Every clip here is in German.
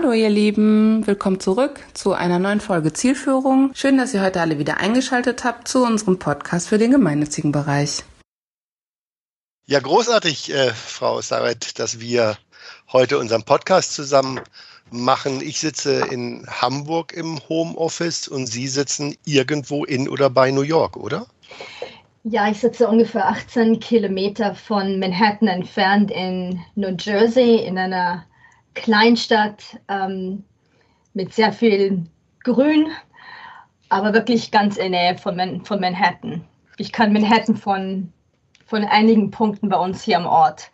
Hallo ihr Lieben, willkommen zurück zu einer neuen Folge Zielführung. Schön, dass ihr heute alle wieder eingeschaltet habt zu unserem Podcast für den gemeinnützigen Bereich. Ja, großartig, äh, Frau Saret, dass wir heute unseren Podcast zusammen machen. Ich sitze in Hamburg im Homeoffice und Sie sitzen irgendwo in oder bei New York, oder? Ja, ich sitze ungefähr 18 Kilometer von Manhattan entfernt in New Jersey in einer Kleinstadt ähm, mit sehr viel Grün, aber wirklich ganz in der Nähe von, Man von Manhattan. Ich kann Manhattan von, von einigen Punkten bei uns hier am Ort,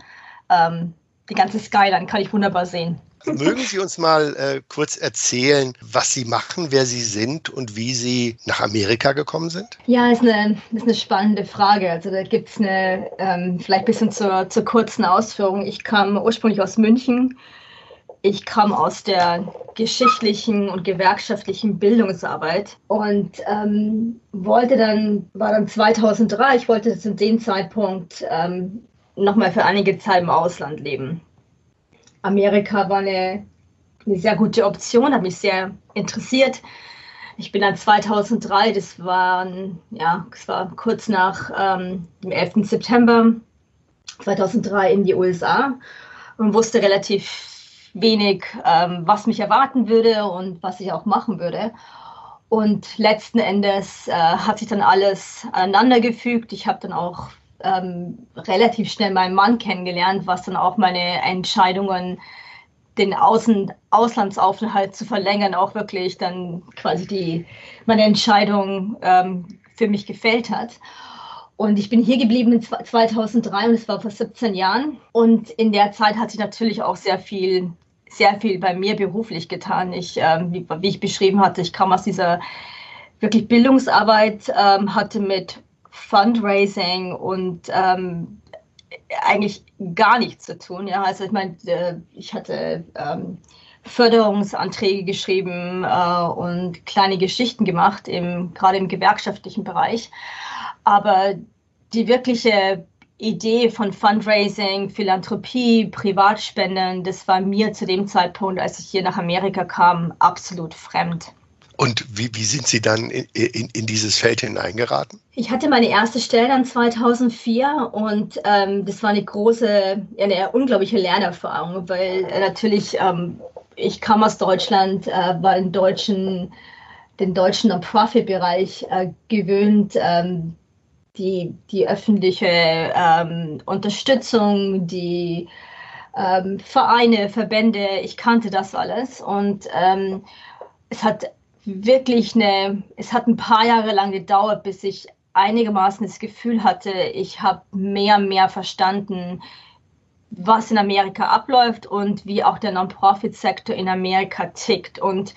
ähm, die ganze Skyline kann ich wunderbar sehen. Mögen Sie uns mal äh, kurz erzählen, was Sie machen, wer Sie sind und wie Sie nach Amerika gekommen sind? Ja, ist eine, ist eine spannende Frage. Also da gibt es eine, ähm, vielleicht ein bisschen zur, zur kurzen Ausführung. Ich kam ursprünglich aus München, ich kam aus der geschichtlichen und gewerkschaftlichen Bildungsarbeit und ähm, wollte dann, war dann 2003, ich wollte zu dem Zeitpunkt ähm, nochmal für einige Zeit im Ausland leben. Amerika war eine, eine sehr gute Option, hat mich sehr interessiert. Ich bin dann 2003, das war, ja, das war kurz nach ähm, dem 11. September 2003 in die USA und wusste relativ wenig, ähm, was mich erwarten würde und was ich auch machen würde. Und letzten Endes äh, hat sich dann alles aneinandergefügt. Ich habe dann auch ähm, relativ schnell meinen Mann kennengelernt, was dann auch meine Entscheidungen, den Außen Auslandsaufenthalt zu verlängern, auch wirklich dann quasi die, meine Entscheidung ähm, für mich gefällt hat. Und ich bin hier geblieben in 2003 und es war vor 17 Jahren. Und in der Zeit hat sich natürlich auch sehr viel sehr viel bei mir beruflich getan. Ich, ähm, wie, wie, ich beschrieben hatte, ich kam aus dieser wirklich Bildungsarbeit, ähm, hatte mit Fundraising und ähm, eigentlich gar nichts zu tun. Ja, also ich meine, äh, ich hatte ähm, Förderungsanträge geschrieben äh, und kleine Geschichten gemacht, im, gerade im gewerkschaftlichen Bereich. Aber die wirkliche Idee von Fundraising, Philanthropie, Privatspenden, das war mir zu dem Zeitpunkt, als ich hier nach Amerika kam, absolut fremd. Und wie, wie sind Sie dann in, in, in, dieses Feld hineingeraten? Ich hatte meine erste Stelle dann 2004 und ähm, das war eine große, eine unglaubliche Lernerfahrung, weil äh, natürlich ähm, ich kam aus Deutschland, äh, war in deutschen, den deutschen Non-Profit-Bereich äh, gewöhnt, ähm, die, die öffentliche ähm, Unterstützung, die ähm, Vereine, Verbände, ich kannte das alles. Und ähm, es hat wirklich eine, es hat ein paar Jahre lang gedauert, bis ich einigermaßen das Gefühl hatte, ich habe mehr und mehr verstanden, was in Amerika abläuft und wie auch der Non-Profit-Sektor in Amerika tickt. Und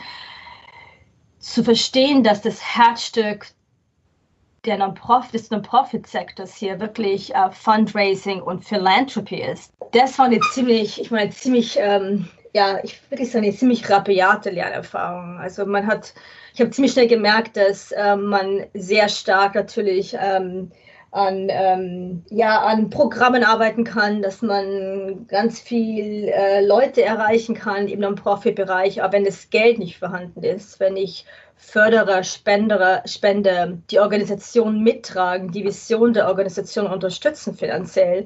zu verstehen, dass das Herzstück der Non-Profit, des Non-Profit-Sektors hier wirklich äh, Fundraising und Philanthropy ist. Das war eine ziemlich, ich meine, ziemlich, ähm, ja, ich wirklich so eine ziemlich rabiate Lernerfahrung. Also man hat, ich habe ziemlich schnell gemerkt, dass ähm, man sehr stark natürlich ähm, an, ähm, ja, an Programmen arbeiten kann, dass man ganz viel äh, Leute erreichen kann im Non-Profit-Bereich, aber wenn das Geld nicht vorhanden ist, wenn ich Förderer, Spenderer, Spende die Organisation mittragen, die Vision der Organisation unterstützen finanziell,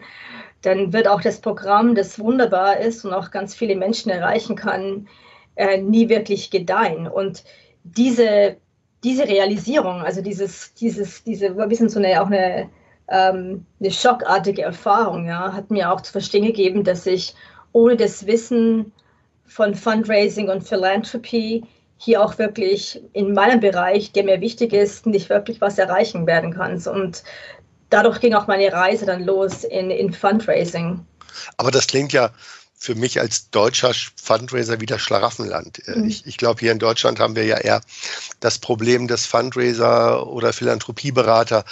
dann wird auch das Programm, das wunderbar ist und auch ganz viele Menschen erreichen kann, äh, nie wirklich gedeihen. Und diese, diese Realisierung, also dieses, dieses, diese, ein bisschen so eine, auch eine, ähm, eine schockartige Erfahrung, ja, hat mir auch zu verstehen gegeben, dass ich ohne das Wissen von Fundraising und Philanthropy hier auch wirklich in meinem Bereich, der mir wichtig ist, nicht wirklich was erreichen werden kann. Und dadurch ging auch meine Reise dann los in, in Fundraising. Aber das klingt ja für mich als deutscher Fundraiser wieder Schlaraffenland. Mhm. Ich, ich glaube, hier in Deutschland haben wir ja eher das Problem, dass Fundraiser oder Philanthropieberater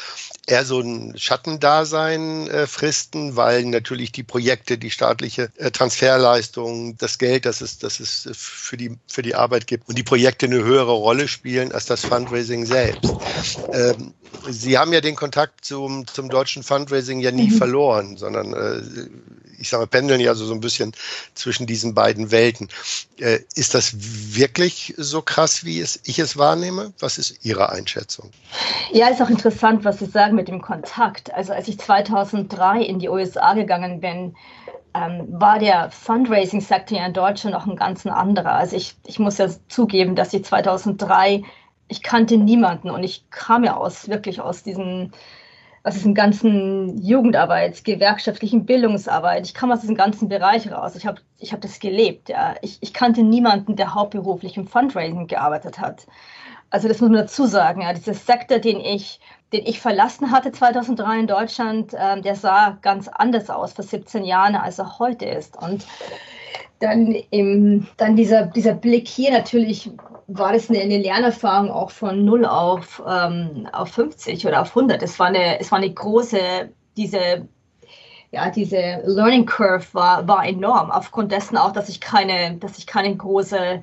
eher so ein Schattendasein äh, fristen, weil natürlich die Projekte, die staatliche äh, Transferleistung, das Geld, das es, das es für, die, für die Arbeit gibt und die Projekte eine höhere Rolle spielen als das Fundraising selbst. Ähm, Sie haben ja den Kontakt zum, zum deutschen Fundraising ja nie mhm. verloren, sondern äh, ich sage, pendeln ja so, so ein bisschen zwischen diesen beiden Welten. Äh, ist das wirklich so krass, wie es, ich es wahrnehme? Was ist Ihre Einschätzung? Ja, ist auch interessant, was Sie sagen mit dem Kontakt. Also als ich 2003 in die USA gegangen bin, ähm, war der Fundraising-Sektor in Deutschland noch ein ganz anderer. Also ich, ich muss ja zugeben, dass ich 2003, ich kannte niemanden und ich kam ja aus, wirklich aus diesen aus diesem ganzen Jugendarbeit, gewerkschaftlichen Bildungsarbeit. Ich kam aus diesem ganzen Bereich raus. Ich habe ich hab das gelebt. Ja. Ich, ich kannte niemanden, der hauptberuflich im Fundraising gearbeitet hat. Also das muss man dazu sagen. Ja. Dieser Sektor, den ich den ich verlassen hatte 2003 in Deutschland, äh, der sah ganz anders aus vor 17 Jahren, als er heute ist. Und dann, im, dann dieser, dieser Blick hier natürlich war das eine, eine Lernerfahrung auch von 0 auf, ähm, auf 50 oder auf 100. Es war eine, es war eine große, diese, ja, diese Learning Curve war, war enorm, aufgrund dessen auch, dass ich keine, dass ich keine große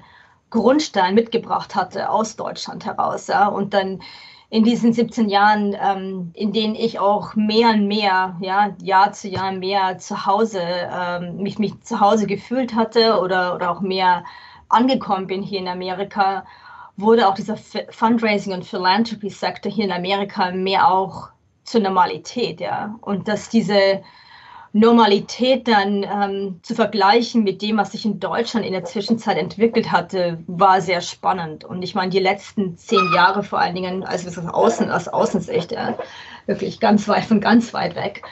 Grundstein mitgebracht hatte aus Deutschland heraus. Ja. Und dann in diesen 17 Jahren, ähm, in denen ich auch mehr und mehr, ja, Jahr zu Jahr mehr zu Hause, ähm, mich, mich zu Hause gefühlt hatte oder, oder auch mehr angekommen bin hier in Amerika, wurde auch dieser Fundraising- und Philanthropy-Sektor hier in Amerika mehr auch zur Normalität, ja. Und dass diese Normalität dann ähm, zu vergleichen mit dem, was sich in Deutschland in der Zwischenzeit entwickelt hatte, war sehr spannend. Und ich meine, die letzten zehn Jahre vor allen Dingen, also aus, Außen, aus Außensicht, äh, wirklich ganz weit von ganz weit weg,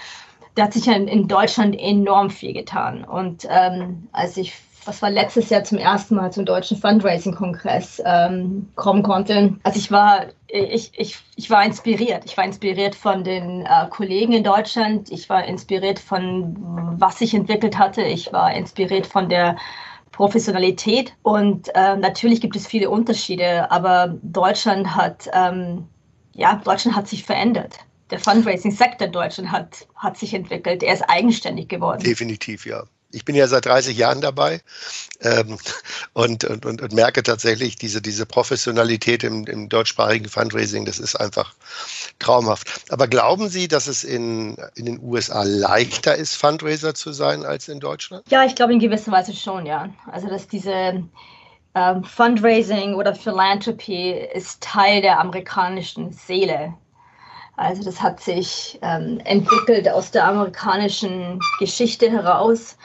da hat sich ja in, in Deutschland enorm viel getan. Und ähm, als ich was war letztes Jahr zum ersten Mal zum deutschen Fundraising-Kongress ähm, kommen konnte. Also ich war, ich, ich, ich war inspiriert. Ich war inspiriert von den äh, Kollegen in Deutschland. Ich war inspiriert von, was sich entwickelt hatte. Ich war inspiriert von der Professionalität. Und äh, natürlich gibt es viele Unterschiede, aber Deutschland hat, ähm, ja, Deutschland hat sich verändert der Fundraising-Sektor in Deutschland hat, hat sich entwickelt. Er ist eigenständig geworden. Definitiv, ja ich bin ja seit 30 Jahren dabei ähm, und, und, und, merke tatsächlich diese, diese Professionalität im, im deutschsprachigen Fundraising, das ist einfach traumhaft. Aber glauben Sie, dass es in, in den USA leichter ist, Fundraiser zu sein als in Deutschland? Ja, ich glaube in gewisser Weise schon, ja. Also dass diese ähm, Fundraising oder Philanthropy ist Teil der amerikanischen Seele. Also das hat sich ähm, entwickelt aus der amerikanischen Geschichte heraus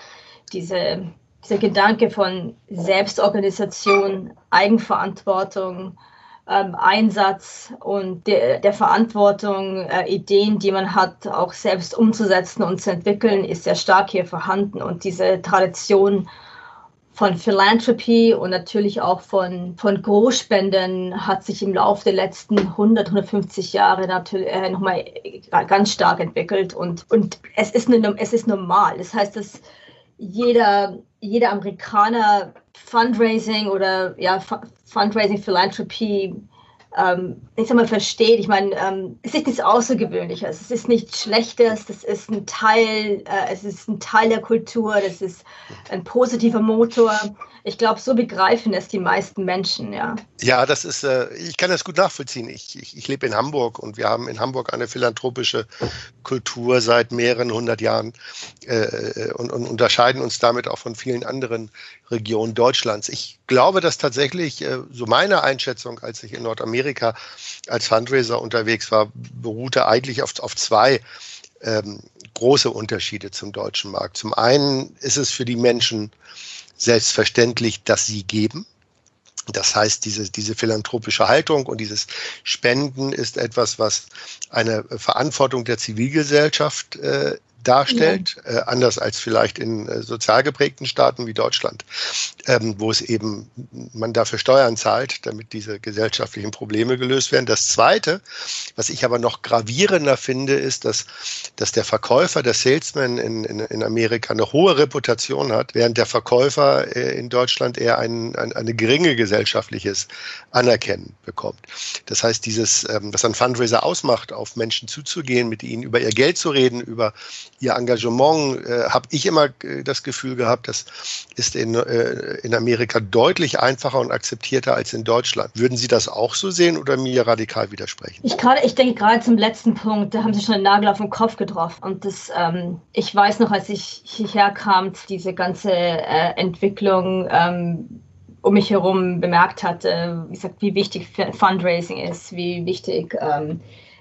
diese, dieser Gedanke von Selbstorganisation, Eigenverantwortung, ähm, Einsatz und der, der Verantwortung, äh, Ideen, die man hat, auch selbst umzusetzen und zu entwickeln, ist sehr stark hier vorhanden. Und diese Tradition von Philanthropy und natürlich auch von, von Großspenden hat sich im Laufe der letzten 100, 150 Jahre natürlich äh, nochmal ganz stark entwickelt. Und, und es, ist eine, es ist normal. Das heißt, dass jeder, jeder Amerikaner Fundraising oder ja, Fundraising, Philanthropie, ähm, ich sag mal, versteht. Ich meine, ähm, es ist nichts Außergewöhnliches, es ist nichts Schlechtes, das ist ein Teil, äh, es ist ein Teil der Kultur, das ist ein positiver Motor ich glaube, so begreifen es die meisten Menschen, ja. Ja, das ist, äh, ich kann das gut nachvollziehen. Ich, ich, ich lebe in Hamburg und wir haben in Hamburg eine philanthropische Kultur seit mehreren hundert Jahren äh, und, und, unterscheiden uns damit auch von vielen anderen Regionen Deutschlands. Ich glaube, dass tatsächlich, äh, so meine Einschätzung, als ich in Nordamerika als Fundraiser unterwegs war, beruhte eigentlich auf, auf zwei ähm, große Unterschiede zum deutschen Markt. Zum einen ist es für die Menschen selbstverständlich, dass sie geben. Das heißt, diese, diese philanthropische Haltung und dieses Spenden ist etwas, was eine Verantwortung der Zivilgesellschaft äh, darstellt, ja. äh, anders als vielleicht in äh, sozial geprägten Staaten wie Deutschland, ähm, wo es eben man dafür Steuern zahlt, damit diese gesellschaftlichen Probleme gelöst werden. Das Zweite, was ich aber noch gravierender finde, ist, dass, dass der Verkäufer, der Salesman in, in, in Amerika eine hohe Reputation hat, während der Verkäufer äh, in Deutschland eher ein, ein, eine geringe gesellschaftliches Anerkennen bekommt. Das heißt, dieses, ähm, was ein Fundraiser ausmacht, auf Menschen zuzugehen, mit ihnen über ihr Geld zu reden, über ihr Engagement, äh, habe ich immer äh, das Gefühl gehabt, das ist in, äh, in Amerika deutlich einfacher und akzeptierter als in Deutschland. Würden Sie das auch so sehen oder mir radikal widersprechen? Ich, grade, ich denke gerade zum letzten Punkt, da haben Sie schon den Nagel auf den Kopf getroffen. Und das, ähm, ich weiß noch, als ich hierher kam, diese ganze äh, Entwicklung, ähm, um mich herum bemerkt hatte, wie, gesagt, wie wichtig Fundraising ist, wie wichtig ähm,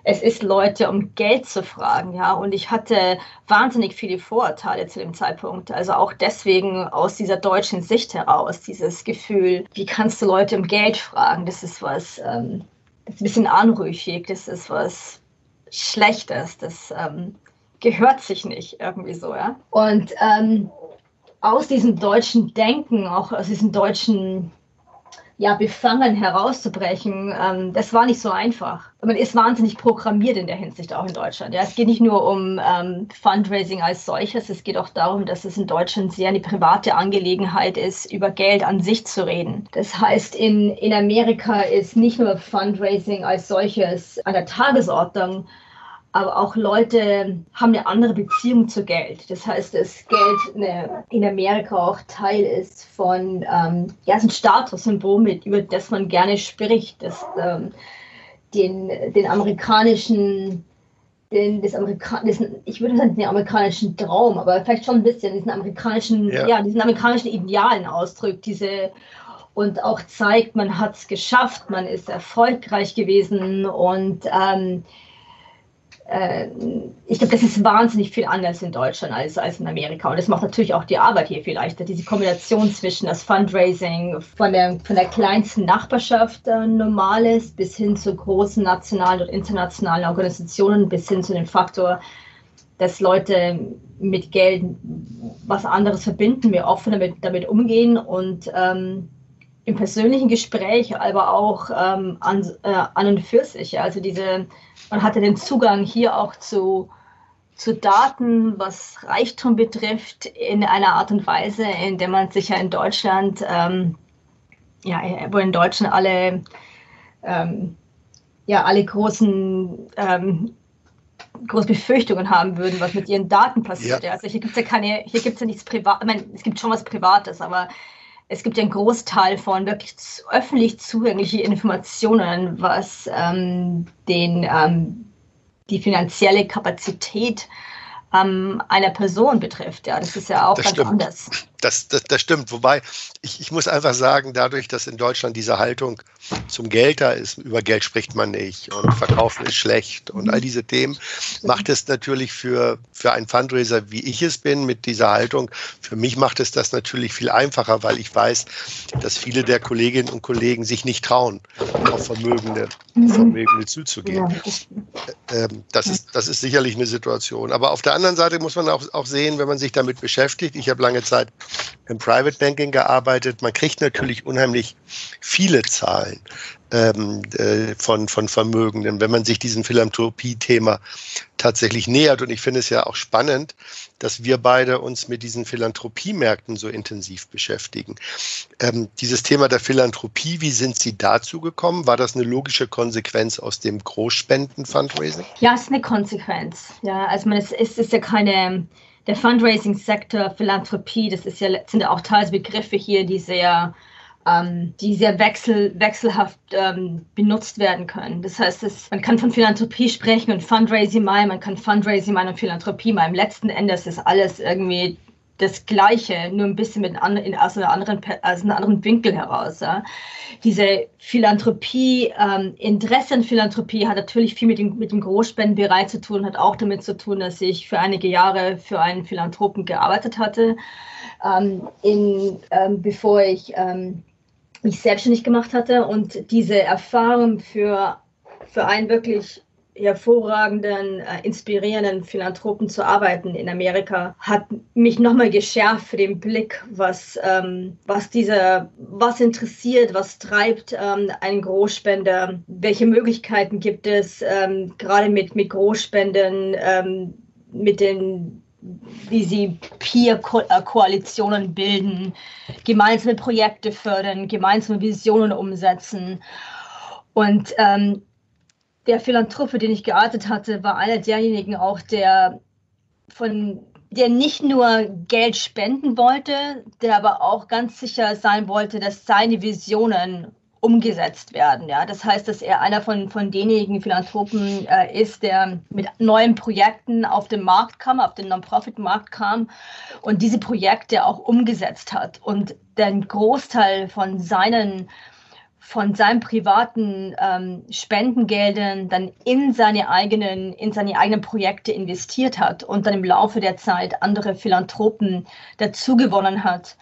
es ist, Leute um Geld zu fragen. Ja? Und ich hatte wahnsinnig viele Vorurteile zu dem Zeitpunkt. Also auch deswegen aus dieser deutschen Sicht heraus, dieses Gefühl, wie kannst du Leute um Geld fragen? Das ist was, ähm, das ist ein bisschen anrüchig, das ist was Schlechtes, das ähm, gehört sich nicht irgendwie so. Ja? Und ähm, aus diesem deutschen Denken, auch aus diesem deutschen ja, befangen herauszubrechen, ähm, das war nicht so einfach. Man ist wahnsinnig programmiert in der Hinsicht auch in Deutschland. Ja, es geht nicht nur um ähm, Fundraising als solches, es geht auch darum, dass es in Deutschland sehr eine private Angelegenheit ist, über Geld an sich zu reden. Das heißt, in, in Amerika ist nicht nur Fundraising als solches an der Tagesordnung, aber auch Leute haben eine andere Beziehung zu Geld. Das heißt, dass Geld eine, in Amerika auch Teil ist von, ähm, ja, ist ein Statussymbol, mit, über das man gerne spricht, das, ähm, den, den amerikanischen, den, das Amerika diesen, ich würde sagen, den amerikanischen Traum, aber vielleicht schon ein bisschen, diesen amerikanischen, ja, ja diesen amerikanischen Idealen ausdrückt, diese und auch zeigt, man hat es geschafft, man ist erfolgreich gewesen und ähm, äh, ich glaube, das ist wahnsinnig viel anders in Deutschland als, als in Amerika. Und das macht natürlich auch die Arbeit hier viel leichter. Diese Kombination zwischen das Fundraising von der, von der kleinsten Nachbarschaft äh, normales bis hin zu großen nationalen und internationalen Organisationen, bis hin zu dem Faktor, dass Leute mit Geld was anderes verbinden, wir offen damit, damit umgehen und ähm, im persönlichen Gespräch, aber auch ähm, an, äh, an und für sich. Also diese man hatte den Zugang hier auch zu, zu Daten, was Reichtum betrifft, in einer Art und Weise, in der man sich ja in Deutschland, ähm, ja, wo in Deutschland alle, ähm, ja, alle großen ähm, große Befürchtungen haben würden, was mit ihren Daten passiert. Ja. Also hier gibt es ja keine, hier gibt es ja nichts Privat, ich meine, es gibt schon was Privates, aber es gibt ja einen Großteil von wirklich öffentlich zugänglichen Informationen, was ähm, den, ähm, die finanzielle Kapazität ähm, einer Person betrifft. Ja, das ist ja auch das ganz stimmt. anders. Das, das, das stimmt. Wobei, ich, ich muss einfach sagen, dadurch, dass in Deutschland diese Haltung zum Geld da ist, über Geld spricht man nicht und Verkaufen ist schlecht und all diese Themen, macht es natürlich für, für einen Fundraiser, wie ich es bin, mit dieser Haltung, für mich macht es das natürlich viel einfacher, weil ich weiß, dass viele der Kolleginnen und Kollegen sich nicht trauen, auf Vermögende, mhm. Vermögende zuzugehen. Ja. Ähm, das, ist, das ist sicherlich eine Situation. Aber auf der anderen Seite muss man auch, auch sehen, wenn man sich damit beschäftigt, ich habe lange Zeit im Private Banking gearbeitet. Man kriegt natürlich unheimlich viele Zahlen ähm, äh, von, von Vermögenden, wenn man sich diesem Philanthropie-Thema tatsächlich nähert. Und ich finde es ja auch spannend, dass wir beide uns mit diesen Philanthropiemärkten so intensiv beschäftigen. Ähm, dieses Thema der Philanthropie, wie sind Sie dazu gekommen? War das eine logische Konsequenz aus dem Großspenden-Fundraising? Ja, es ist eine Konsequenz. Ja, also man, es, es ist ja keine der Fundraising-Sektor, Philanthropie, das ist ja, sind ja auch teils Begriffe hier, die sehr, ähm, die sehr wechsel, wechselhaft ähm, benutzt werden können. Das heißt, es, man kann von Philanthropie sprechen und Fundraising mal, man kann Fundraising mal und Philanthropie. Im letzten Endes ist alles irgendwie das Gleiche, nur ein bisschen mit in, aus, einer anderen, aus einem anderen Winkel heraus. Ja. Diese Philanthropie, ähm, Interesse an Philanthropie hat natürlich viel mit dem, mit dem Großspendenbereich zu tun, hat auch damit zu tun, dass ich für einige Jahre für einen Philanthropen gearbeitet hatte, ähm, in, ähm, bevor ich ähm, mich selbstständig gemacht hatte. Und diese Erfahrung für, für einen wirklich hervorragenden, äh, inspirierenden Philanthropen zu arbeiten in Amerika, hat mich nochmal geschärft für den Blick, was, ähm, was dieser, was interessiert, was treibt ähm, einen Großspender, welche Möglichkeiten gibt es, ähm, gerade mit, mit Großspenden, ähm, mit den wie sie Peer-Koalitionen bilden, gemeinsame Projekte fördern, gemeinsame Visionen umsetzen. Und ähm, der Philanthrop, für den ich gearbeitet hatte, war einer derjenigen auch, der von der nicht nur Geld spenden wollte, der aber auch ganz sicher sein wollte, dass seine Visionen umgesetzt werden. Ja, das heißt, dass er einer von, von denjenigen Philanthropen äh, ist, der mit neuen Projekten auf den Markt kam, auf den Non-Profit-Markt kam und diese Projekte auch umgesetzt hat und den Großteil von seinen von seinen privaten ähm, Spendengeldern dann in seine eigenen in seine eigenen Projekte investiert hat und dann im Laufe der Zeit andere Philanthropen dazugewonnen hat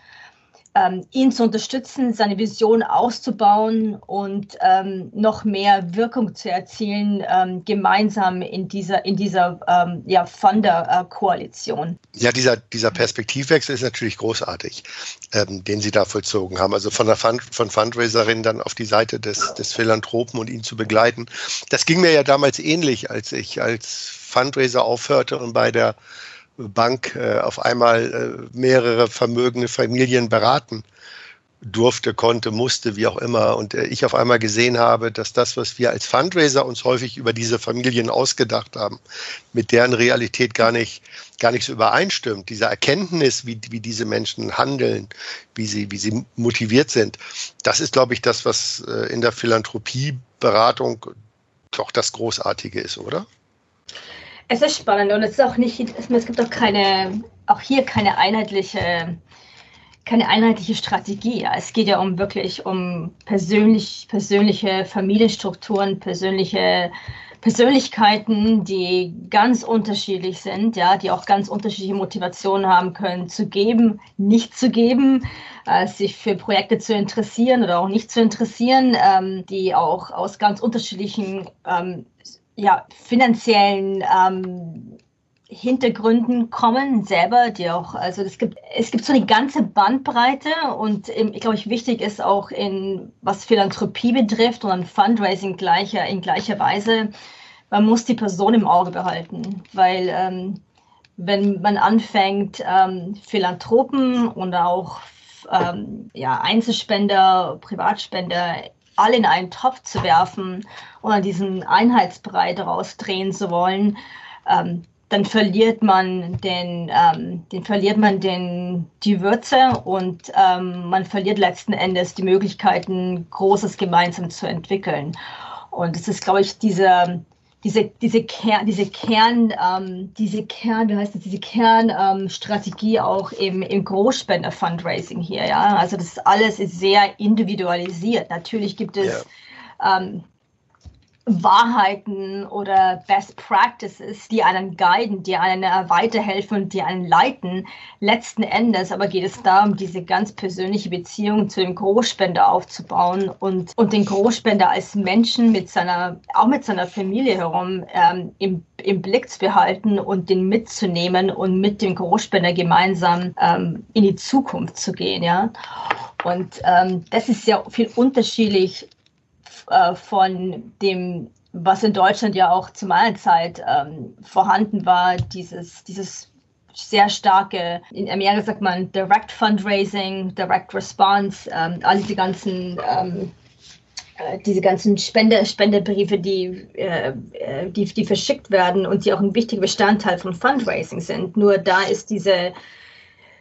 ähm, ihn zu unterstützen, seine Vision auszubauen und ähm, noch mehr Wirkung zu erzielen, ähm, gemeinsam in dieser, in dieser ähm, ja, Funder-Koalition. Ja, dieser, dieser Perspektivwechsel ist natürlich großartig, ähm, den Sie da vollzogen haben. Also von der Fund, von Fundraiserin dann auf die Seite des, des Philanthropen und ihn zu begleiten. Das ging mir ja damals ähnlich, als ich als Fundraiser aufhörte und bei der Bank äh, auf einmal äh, mehrere vermögende Familien beraten durfte, konnte, musste, wie auch immer. Und äh, ich auf einmal gesehen habe, dass das, was wir als Fundraiser uns häufig über diese Familien ausgedacht haben, mit deren Realität gar nicht, gar nicht so übereinstimmt. Diese Erkenntnis, wie, wie diese Menschen handeln, wie sie, wie sie motiviert sind, das ist, glaube ich, das, was äh, in der Philanthropieberatung doch das Großartige ist, oder? Es ist spannend und es ist auch nicht, es gibt auch keine, auch hier keine einheitliche, keine einheitliche Strategie. Es geht ja um wirklich um persönlich, persönliche Familienstrukturen, persönliche Persönlichkeiten, die ganz unterschiedlich sind, ja, die auch ganz unterschiedliche Motivationen haben können, zu geben, nicht zu geben, äh, sich für Projekte zu interessieren oder auch nicht zu interessieren, ähm, die auch aus ganz unterschiedlichen ähm, ja, finanziellen ähm, Hintergründen kommen selber, die auch, also es gibt, es gibt so eine ganze Bandbreite und ich glaube, ich wichtig ist auch in, was Philanthropie betrifft und Fundraising gleicher, in gleicher Weise, man muss die Person im Auge behalten, weil ähm, wenn man anfängt, ähm, Philanthropen und auch ähm, ja, Einzelspender, Privatspender alle in einen Topf zu werfen oder diesen Einheitsbrei daraus drehen zu wollen, ähm, dann verliert man den, ähm, den verliert man den, die Würze und ähm, man verliert letzten Endes die Möglichkeiten, Großes gemeinsam zu entwickeln. Und es ist, glaube ich, diese, diese, diese, Kern, diese Kern, ähm, diese Kern, wie heißt das, diese Kernstrategie ähm, auch im, im Großspender-Fundraising hier, ja. Also das alles ist sehr individualisiert. Natürlich gibt es ja. ähm, Wahrheiten oder Best Practices, die einen guiden, die einen weiterhelfen, die einen leiten. Letzten Endes aber geht es darum, diese ganz persönliche Beziehung zu dem Großspender aufzubauen und, und den Großspender als Menschen mit seiner, auch mit seiner Familie herum ähm, im, im Blick zu behalten und den mitzunehmen und mit dem Großspender gemeinsam ähm, in die Zukunft zu gehen. Ja? Und ähm, das ist sehr viel unterschiedlich äh, von dem, was in Deutschland ja auch zu meiner Zeit ähm, vorhanden war, dieses, dieses sehr starke, in Amerika sagt man Direct Fundraising, Direct Response, ähm, all diese ganzen ähm, äh, diese ganzen Spende, Spendebriefe, die, äh, äh, die, die verschickt werden und die auch ein wichtiger Bestandteil von Fundraising sind. Nur da ist diese,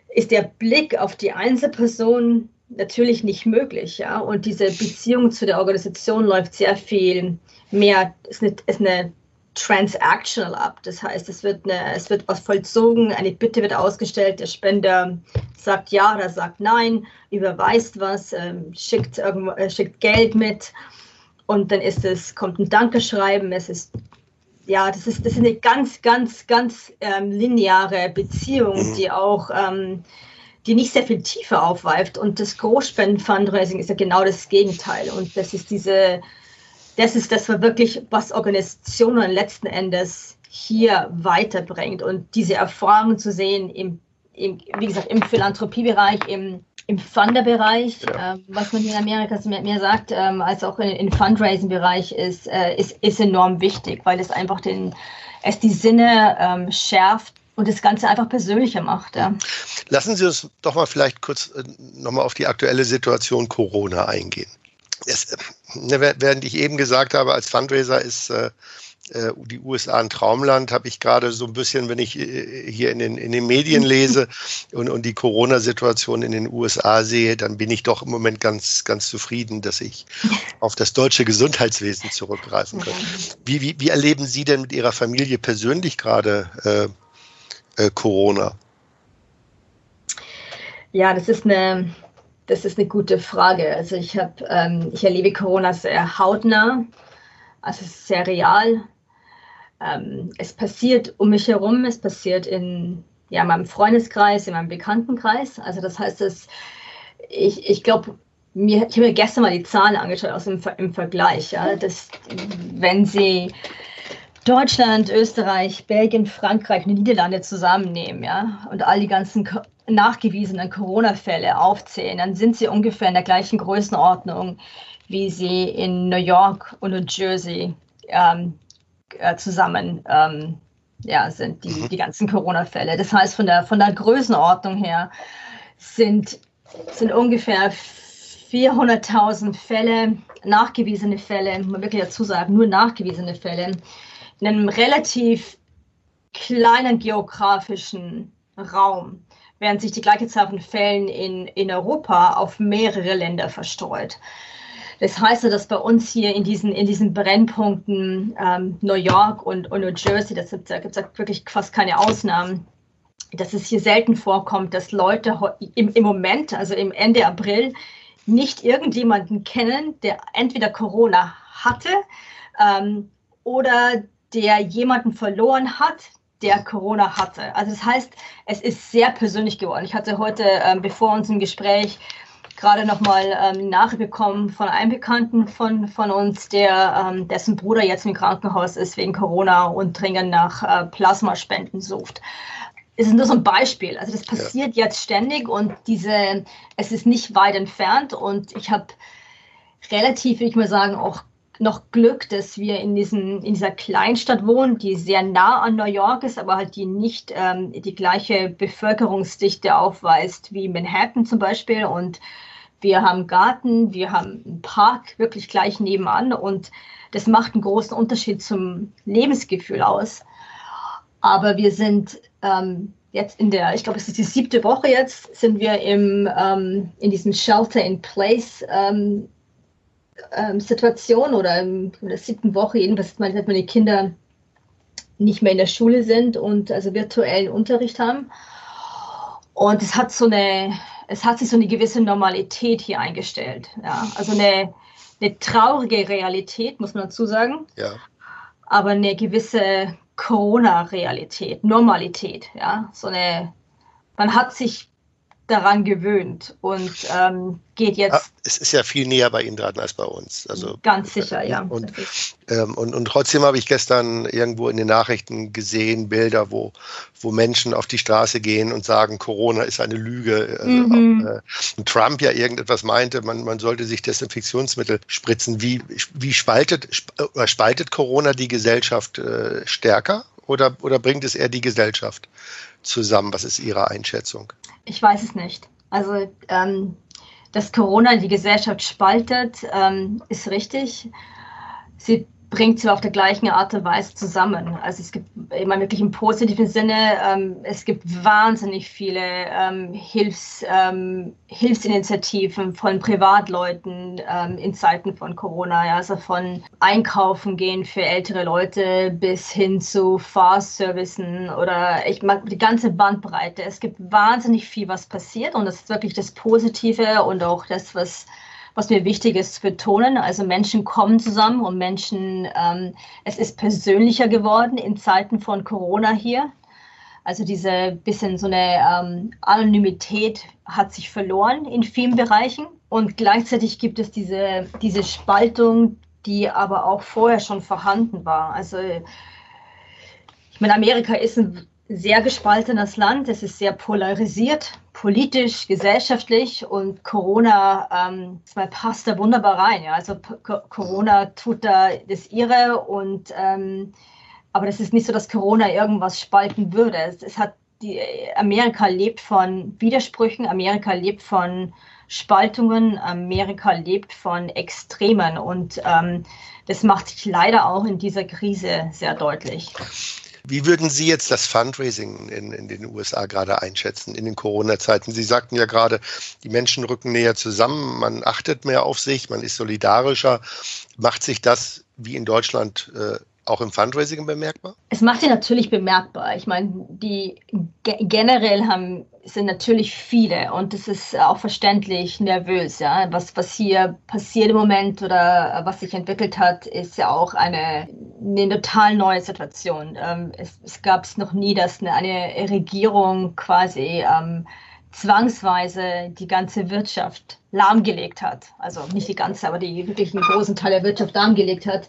ist der Blick auf die Einzelperson natürlich nicht möglich, ja. Und diese Beziehung zu der Organisation läuft sehr viel mehr, ist eine, ist eine transactional ab. Das heißt, es wird, eine, es wird was vollzogen, eine Bitte wird ausgestellt, der Spender sagt ja oder sagt nein, überweist was, ähm, schickt, irgendwo, äh, schickt Geld mit und dann ist es, kommt ein Dankeschreiben, es ist ja, das ist, das ist eine ganz, ganz, ganz ähm, lineare Beziehung, mhm. die auch ähm, die nicht sehr viel Tiefe aufweift. Und das Großspenden-Fundraising ist ja genau das Gegenteil. Und das ist diese, das ist das, was wirklich, was Organisationen letzten Endes hier weiterbringt. Und diese Erfahrungen zu sehen im, im wie gesagt, im Philanthropiebereich, im, im Funder-Bereich, ja. äh, was man hier in Amerika mehr, mehr sagt, ähm, als auch im in Fundraising-Bereich ist, äh, ist, ist enorm wichtig, weil es einfach den, es die Sinne ähm, schärft und das Ganze einfach persönlicher macht. Ja. Lassen Sie uns doch mal vielleicht kurz äh, nochmal auf die aktuelle Situation Corona eingehen. Es, ne, während ich eben gesagt habe, als Fundraiser ist, äh, äh, die USA ein Traumland, habe ich gerade so ein bisschen, wenn ich äh, hier in den, in den Medien lese und, und die Corona-Situation in den USA sehe, dann bin ich doch im Moment ganz, ganz zufrieden, dass ich auf das deutsche Gesundheitswesen zurückgreifen kann. Wie, wie, wie erleben Sie denn mit Ihrer Familie persönlich gerade äh, äh, Corona? Ja, das ist eine, das ist eine gute Frage. Also ich habe, ähm, ich erlebe Corona sehr hautnah, also sehr real. Ähm, es passiert um mich herum, es passiert in ja, meinem Freundeskreis, in meinem Bekanntenkreis. Also das heißt, dass ich, ich glaube, ich habe mir gestern mal die Zahlen angeschaut aus dem im Vergleich, ja, dass wenn Sie Deutschland, Österreich, Belgien, Frankreich und die Niederlande zusammennehmen, ja, und all die ganzen nachgewiesenen Corona-Fälle aufzählen, dann sind sie ungefähr in der gleichen Größenordnung, wie sie in New York und New Jersey ähm, äh, zusammen ähm, ja, sind, die, mhm. die ganzen Corona-Fälle. Das heißt, von der, von der Größenordnung her sind, sind ungefähr 400.000 Fälle, nachgewiesene Fälle, muss man wirklich dazu sagen, nur nachgewiesene Fälle, einem relativ kleinen geografischen Raum während sich die gleiche Zahl von Fällen in, in Europa auf mehrere Länder verstreut. Das heißt, dass bei uns hier in diesen, in diesen Brennpunkten ähm, New York und, und New Jersey, das da gibt es wirklich fast keine Ausnahmen, dass es hier selten vorkommt, dass Leute im, im Moment, also im Ende April, nicht irgendjemanden kennen, der entweder Corona hatte ähm, oder der jemanden verloren hat, der Corona hatte. Also das heißt, es ist sehr persönlich geworden. Ich hatte heute ähm, bevor unserem Gespräch gerade nochmal ähm, Nachricht bekommen von einem Bekannten von, von uns, der, ähm, dessen Bruder jetzt im Krankenhaus ist wegen Corona und dringend nach äh, Plasmaspenden sucht. Es ist nur so ein Beispiel. Also das passiert ja. jetzt ständig und diese, es ist nicht weit entfernt und ich habe relativ, würde ich mal sagen, auch noch Glück, dass wir in, diesen, in dieser Kleinstadt wohnen, die sehr nah an New York ist, aber halt die nicht ähm, die gleiche Bevölkerungsdichte aufweist wie Manhattan zum Beispiel. Und wir haben Garten, wir haben einen Park wirklich gleich nebenan und das macht einen großen Unterschied zum Lebensgefühl aus. Aber wir sind ähm, jetzt in der, ich glaube, es ist die siebte Woche jetzt, sind wir im, ähm, in diesem Shelter in Place ähm, ähm, Situation oder in der siebten Woche, jedenfalls, wenn meine Kinder nicht mehr in der Schule sind und also virtuellen Unterricht haben. Und es hat so eine, es hat sich so eine gewisse Normalität hier eingestellt. Ja? Also eine, eine traurige Realität, muss man dazu sagen. Ja. Aber eine gewisse Corona-Realität, Normalität. Ja? So eine, man hat sich daran gewöhnt und ähm, geht jetzt. Ja, es ist ja viel näher bei Ihnen dran als bei uns. Also, ganz sicher, ja. Und, ähm, und, und trotzdem habe ich gestern irgendwo in den Nachrichten gesehen, Bilder, wo, wo Menschen auf die Straße gehen und sagen, Corona ist eine Lüge. Also, mhm. äh, Trump ja irgendetwas meinte, man, man sollte sich Desinfektionsmittel spritzen. Wie, wie spaltet, äh, spaltet Corona die Gesellschaft äh, stärker oder, oder bringt es eher die Gesellschaft zusammen? Was ist Ihre Einschätzung? Ich weiß es nicht. Also, ähm, dass Corona die Gesellschaft spaltet, ähm, ist richtig. Sie bringt sie auf der gleichen Art und Weise zusammen. Also es gibt immer wirklich im positiven Sinne, ähm, es gibt wahnsinnig viele ähm, Hilfs, ähm, Hilfsinitiativen von Privatleuten ähm, in Zeiten von Corona, ja, also von Einkaufen gehen für ältere Leute bis hin zu Fahrservicen oder ich mag die ganze Bandbreite. Es gibt wahnsinnig viel, was passiert und das ist wirklich das Positive und auch das, was was mir wichtig ist zu betonen. Also Menschen kommen zusammen und Menschen, ähm, es ist persönlicher geworden in Zeiten von Corona hier. Also diese bisschen so eine ähm, Anonymität hat sich verloren in vielen Bereichen und gleichzeitig gibt es diese, diese Spaltung, die aber auch vorher schon vorhanden war. Also ich meine, Amerika ist ein sehr gespaltenes Land, es ist sehr polarisiert, politisch, gesellschaftlich und Corona ähm, passt da wunderbar rein. Ja. Also Corona tut da das ihre und ähm, aber das ist nicht so, dass Corona irgendwas spalten würde. Es, es, hat die Amerika lebt von Widersprüchen, Amerika lebt von Spaltungen, Amerika lebt von Extremen und ähm, das macht sich leider auch in dieser Krise sehr deutlich. Wie würden Sie jetzt das Fundraising in, in den USA gerade einschätzen in den Corona-Zeiten? Sie sagten ja gerade, die Menschen rücken näher zusammen, man achtet mehr auf sich, man ist solidarischer. Macht sich das wie in Deutschland äh, auch im Fundraising bemerkbar? Es macht sich natürlich bemerkbar. Ich meine, die generell haben, sind natürlich viele und es ist auch verständlich nervös. Ja? Was, was hier passiert im Moment oder was sich entwickelt hat, ist ja auch eine, eine total neue Situation. Ähm, es, es gab es noch nie, dass eine, eine Regierung quasi ähm, zwangsweise die ganze Wirtschaft lahmgelegt hat. Also nicht die ganze, aber die wirklich einen großen Teil der Wirtschaft lahmgelegt hat.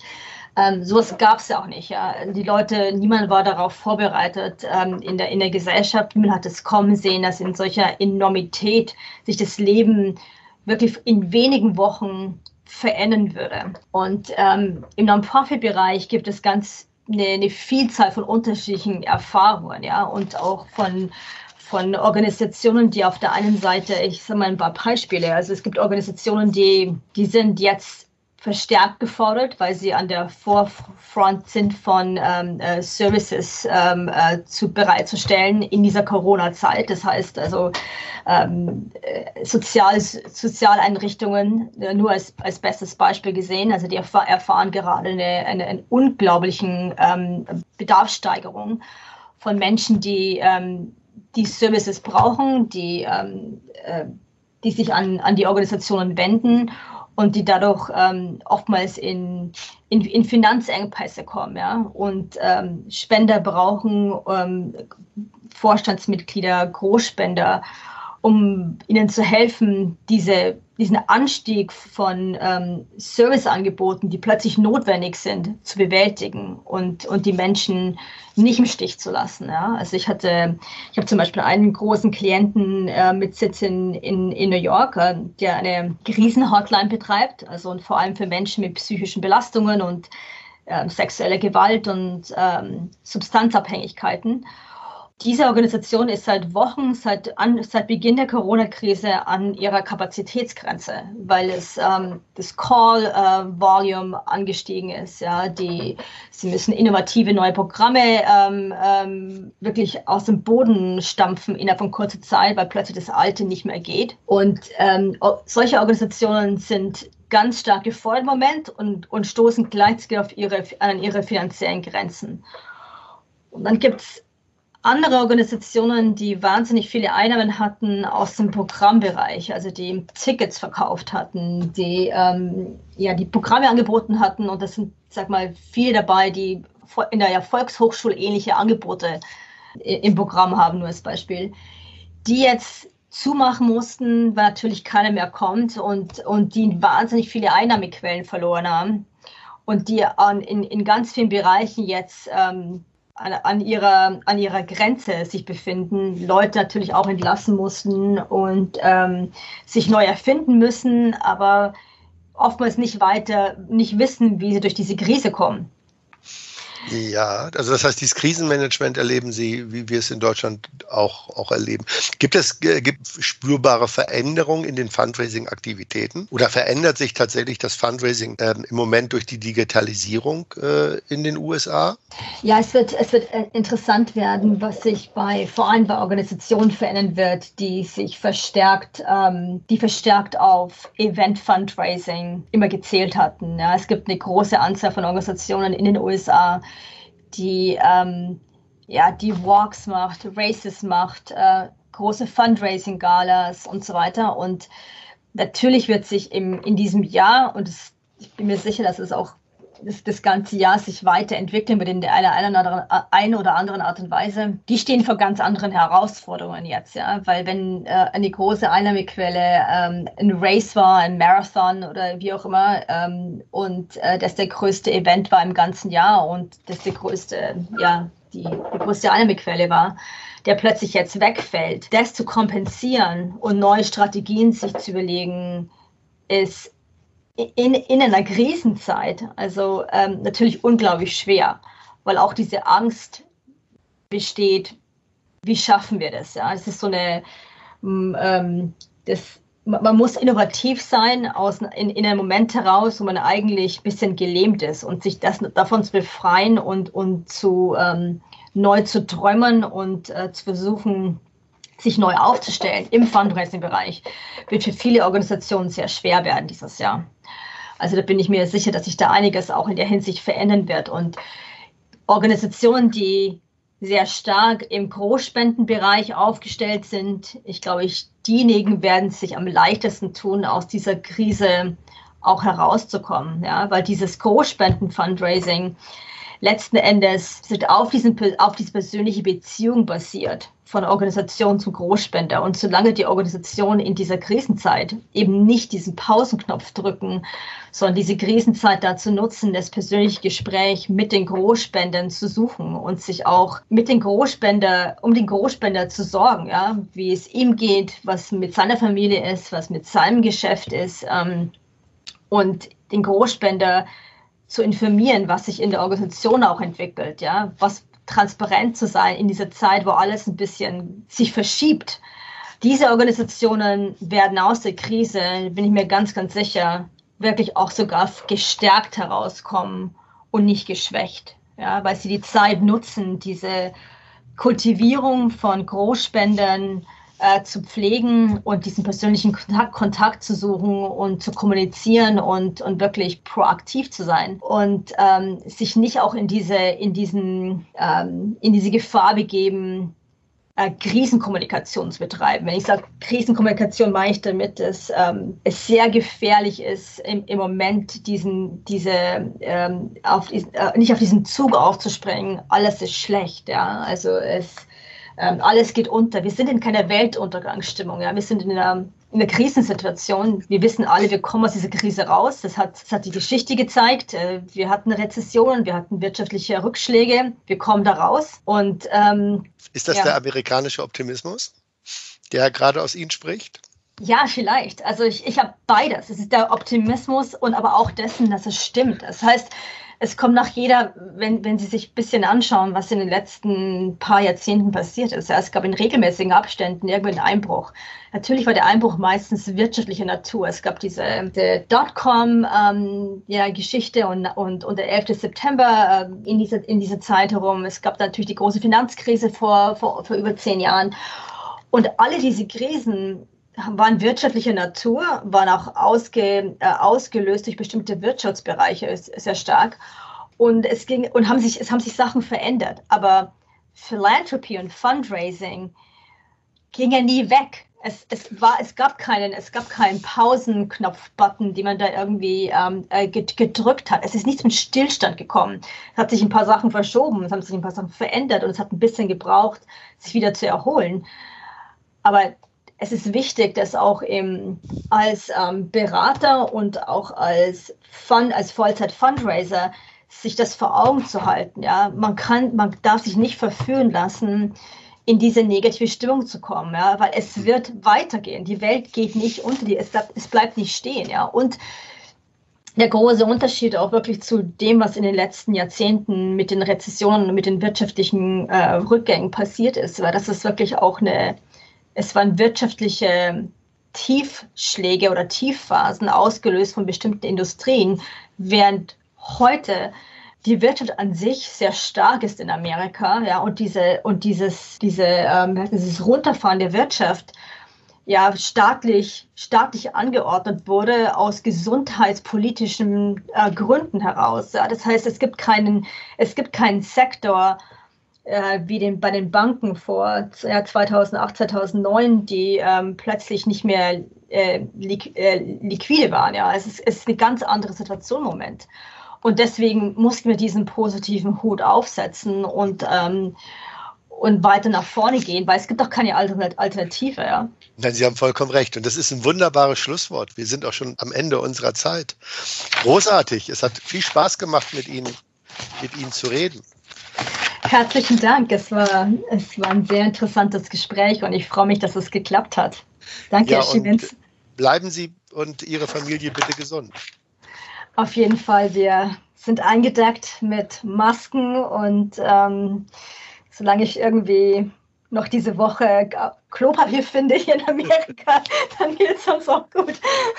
Ähm, sowas gab es ja auch nicht. Ja. Die Leute, niemand war darauf vorbereitet ähm, in, der, in der Gesellschaft. Niemand hat es kommen sehen, dass in solcher Enormität sich das Leben wirklich in wenigen Wochen verändern würde. Und ähm, im Non-Profit-Bereich gibt es ganz eine, eine, Vielzahl von unterschiedlichen Erfahrungen, ja, und auch von von Organisationen, die auf der einen Seite, ich sage mal ein paar Beispiele, also es gibt Organisationen, die, die sind jetzt verstärkt gefordert, weil sie an der Vorfront sind von ähm, äh, Services ähm, äh, zu, bereitzustellen in dieser Corona-Zeit. Das heißt also ähm, äh, Sozial, Sozialeinrichtungen äh, nur als, als bestes Beispiel gesehen. Also die erfahr erfahren gerade eine, eine, eine unglaublichen ähm, Bedarfssteigerung von Menschen, die ähm, die Services brauchen, die, ähm, äh, die sich an, an die Organisationen wenden und die dadurch ähm, oftmals in, in, in, Finanzengpässe kommen ja? und ähm, Spender brauchen, ähm, Vorstandsmitglieder, Großspender, um ihnen zu helfen, diese diesen Anstieg von ähm, Serviceangeboten, die plötzlich notwendig sind, zu bewältigen und, und die Menschen nicht im Stich zu lassen. Ja? Also ich hatte, ich habe zum Beispiel einen großen Klienten äh, mit Sitz in, in, in New York, äh, der eine Krisenhotline betreibt, also und vor allem für Menschen mit psychischen Belastungen und äh, sexuelle Gewalt und ähm, Substanzabhängigkeiten. Diese Organisation ist seit Wochen, seit, an, seit Beginn der Corona-Krise an ihrer Kapazitätsgrenze, weil es ähm, das Call-Volume äh, angestiegen ist. Ja, die, sie müssen innovative neue Programme ähm, ähm, wirklich aus dem Boden stampfen innerhalb von kurzer Zeit, weil plötzlich das Alte nicht mehr geht. Und ähm, solche Organisationen sind ganz stark gefordert im Moment und, und stoßen gleichzeitig auf ihre, an ihre finanziellen Grenzen. Und dann gibt es andere Organisationen, die wahnsinnig viele Einnahmen hatten aus dem Programmbereich, also die Tickets verkauft hatten, die ähm, ja die Programme angeboten hatten und das sind, sag mal, viele dabei, die in der Volkshochschule ähnliche Angebote im Programm haben, nur als Beispiel, die jetzt zumachen mussten, weil natürlich keiner mehr kommt und, und die wahnsinnig viele Einnahmequellen verloren haben und die an, in, in ganz vielen Bereichen jetzt ähm, an, an, ihrer, an ihrer Grenze sich befinden, Leute natürlich auch entlassen mussten und ähm, sich neu erfinden müssen, aber oftmals nicht weiter, nicht wissen, wie sie durch diese Krise kommen. Ja, also das heißt, dieses Krisenmanagement erleben Sie, wie wir es in Deutschland auch, auch erleben. Gibt es äh, gibt spürbare Veränderungen in den Fundraising-Aktivitäten? Oder verändert sich tatsächlich das Fundraising ähm, im Moment durch die Digitalisierung äh, in den USA? Ja, es wird, es wird äh, interessant werden, was sich bei, vor allem bei Organisationen verändern wird, die sich verstärkt, ähm, die verstärkt auf Event-Fundraising immer gezählt hatten. Ja, es gibt eine große Anzahl von Organisationen in den USA, die, ähm, ja, die Walks macht, Races macht, äh, große Fundraising-Galas und so weiter. Und natürlich wird sich im, in diesem Jahr, und das, ich bin mir sicher, dass es auch das, das ganze Jahr sich weiterentwickeln wird in der einer, oder anderen, eine oder anderen Art und Weise, die stehen vor ganz anderen Herausforderungen jetzt, ja, weil wenn äh, eine große Einnahmequelle ähm, ein Race war, ein Marathon oder wie auch immer ähm, und äh, das der größte Event war im ganzen Jahr und das der größte, ja, die, die größte Einnahmequelle war, der plötzlich jetzt wegfällt, das zu kompensieren und neue Strategien sich zu überlegen, ist in, in einer Krisenzeit, also ähm, natürlich unglaublich schwer, weil auch diese Angst besteht, wie schaffen wir das? Ja, es ist so eine, ähm, das, man muss innovativ sein aus, in, in einem Moment heraus, wo man eigentlich ein bisschen gelähmt ist und sich das, davon zu befreien und, und zu ähm, neu zu träumen und äh, zu versuchen, sich neu aufzustellen im Fundraising-Bereich, wird für viele Organisationen sehr schwer werden dieses Jahr. Also da bin ich mir sicher, dass sich da einiges auch in der Hinsicht verändern wird. Und Organisationen, die sehr stark im Großspendenbereich aufgestellt sind, ich glaube, ich, diejenigen werden es sich am leichtesten tun, aus dieser Krise auch herauszukommen, ja, weil dieses Großspenden-Fundraising letzten Endes auf, diesen, auf diese persönliche Beziehung basiert von Organisation zum Großspender. Und solange die Organisation in dieser Krisenzeit eben nicht diesen Pausenknopf drücken, sondern diese Krisenzeit dazu nutzen, das persönliche Gespräch mit den Großspendern zu suchen und sich auch mit den Großspender, um den Großspender zu sorgen, ja, wie es ihm geht, was mit seiner Familie ist, was mit seinem Geschäft ist, ähm, und den Großspender zu informieren, was sich in der Organisation auch entwickelt, ja, was transparent zu sein in dieser Zeit, wo alles ein bisschen sich verschiebt. Diese Organisationen werden aus der Krise, bin ich mir ganz, ganz sicher, wirklich auch sogar gestärkt herauskommen und nicht geschwächt, ja, weil sie die Zeit nutzen, diese Kultivierung von Großspendern, äh, zu pflegen und diesen persönlichen Kontakt, Kontakt, zu suchen und zu kommunizieren und, und wirklich proaktiv zu sein und ähm, sich nicht auch in diese, in diesen, ähm, in diese Gefahr begeben, äh, Krisenkommunikation zu betreiben. Wenn ich sage Krisenkommunikation, meine ich damit, dass ähm, es sehr gefährlich ist, im, im Moment diesen, diese, ähm, auf, äh, nicht auf diesen Zug aufzuspringen, alles ist schlecht. Ja? Also es ähm, alles geht unter. Wir sind in keiner Weltuntergangsstimmung. Ja? Wir sind in einer, in einer Krisensituation. Wir wissen alle, wir kommen aus dieser Krise raus. Das hat, das hat die Geschichte gezeigt. Äh, wir hatten Rezessionen, wir hatten wirtschaftliche Rückschläge. Wir kommen da raus. Und, ähm, Ist das ja. der amerikanische Optimismus, der gerade aus Ihnen spricht? Ja, vielleicht. Also ich, ich habe beides. Es ist der Optimismus und aber auch dessen, dass es stimmt. Das heißt, es kommt nach jeder, wenn, wenn Sie sich ein bisschen anschauen, was in den letzten paar Jahrzehnten passiert ist. Es gab in regelmäßigen Abständen irgendwie einen Einbruch. Natürlich war der Einbruch meistens wirtschaftlicher Natur. Es gab diese die Dotcom-Geschichte ähm, ja, und, und, und der 11. September äh, in, dieser, in dieser Zeit herum. Es gab natürlich die große Finanzkrise vor, vor, vor über zehn Jahren. Und alle diese Krisen waren wirtschaftlicher Natur, waren auch ausge, äh, ausgelöst durch bestimmte Wirtschaftsbereiche sehr stark. Und es ging und haben sich, es haben sich Sachen verändert. Aber Philanthropy und Fundraising ging ja nie weg. Es, es, war, es gab keinen, es keinen Pausenknopf-Button, den man da irgendwie ähm, äh, gedrückt hat. Es ist nichts mit Stillstand gekommen. Es hat sich ein paar Sachen verschoben, es haben sich ein paar Sachen verändert und es hat ein bisschen gebraucht, sich wieder zu erholen. Aber es ist wichtig, dass auch im, als ähm, Berater und auch als, Fund, als Vollzeit-Fundraiser sich das vor Augen zu halten. Ja? Man, kann, man darf sich nicht verführen lassen, in diese negative Stimmung zu kommen, ja? weil es wird weitergehen. Die Welt geht nicht unter, die, es, bleibt, es bleibt nicht stehen. Ja? Und der große Unterschied auch wirklich zu dem, was in den letzten Jahrzehnten mit den Rezessionen und mit den wirtschaftlichen äh, Rückgängen passiert ist, weil das ist wirklich auch eine es waren wirtschaftliche Tiefschläge oder Tiefphasen ausgelöst von bestimmten Industrien, während heute die Wirtschaft an sich sehr stark ist in Amerika, ja, und diese und dieses diese ähm, dieses Runterfahren der Wirtschaft ja staatlich staatlich angeordnet wurde aus gesundheitspolitischen äh, Gründen heraus. Ja. Das heißt, es gibt keinen es gibt keinen Sektor äh, wie den, bei den Banken vor ja, 2008, 2009, die ähm, plötzlich nicht mehr äh, liq äh, liquide waren. Ja. Es ist, es ist eine ganz andere Situation im Moment. Und deswegen mussten wir diesen positiven Hut aufsetzen und, ähm, und weiter nach vorne gehen, weil es gibt doch keine Alternative. Ja. Nein, Sie haben vollkommen recht. Und das ist ein wunderbares Schlusswort. Wir sind auch schon am Ende unserer Zeit. Großartig. Es hat viel Spaß gemacht, mit Ihnen, mit Ihnen zu reden. Herzlichen Dank. Es war, es war ein sehr interessantes Gespräch und ich freue mich, dass es geklappt hat. Danke, ja, Herr Schimenz. Bleiben Sie und Ihre Familie bitte gesund. Auf jeden Fall. Wir sind eingedeckt mit Masken und ähm, solange ich irgendwie noch diese Woche Klopapier finde ich in Amerika, dann geht es uns auch gut.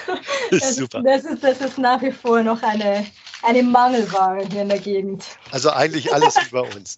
Das ist super. Das ist, das ist nach wie vor noch eine, eine Mangelware hier in der Gegend. Also eigentlich alles über uns.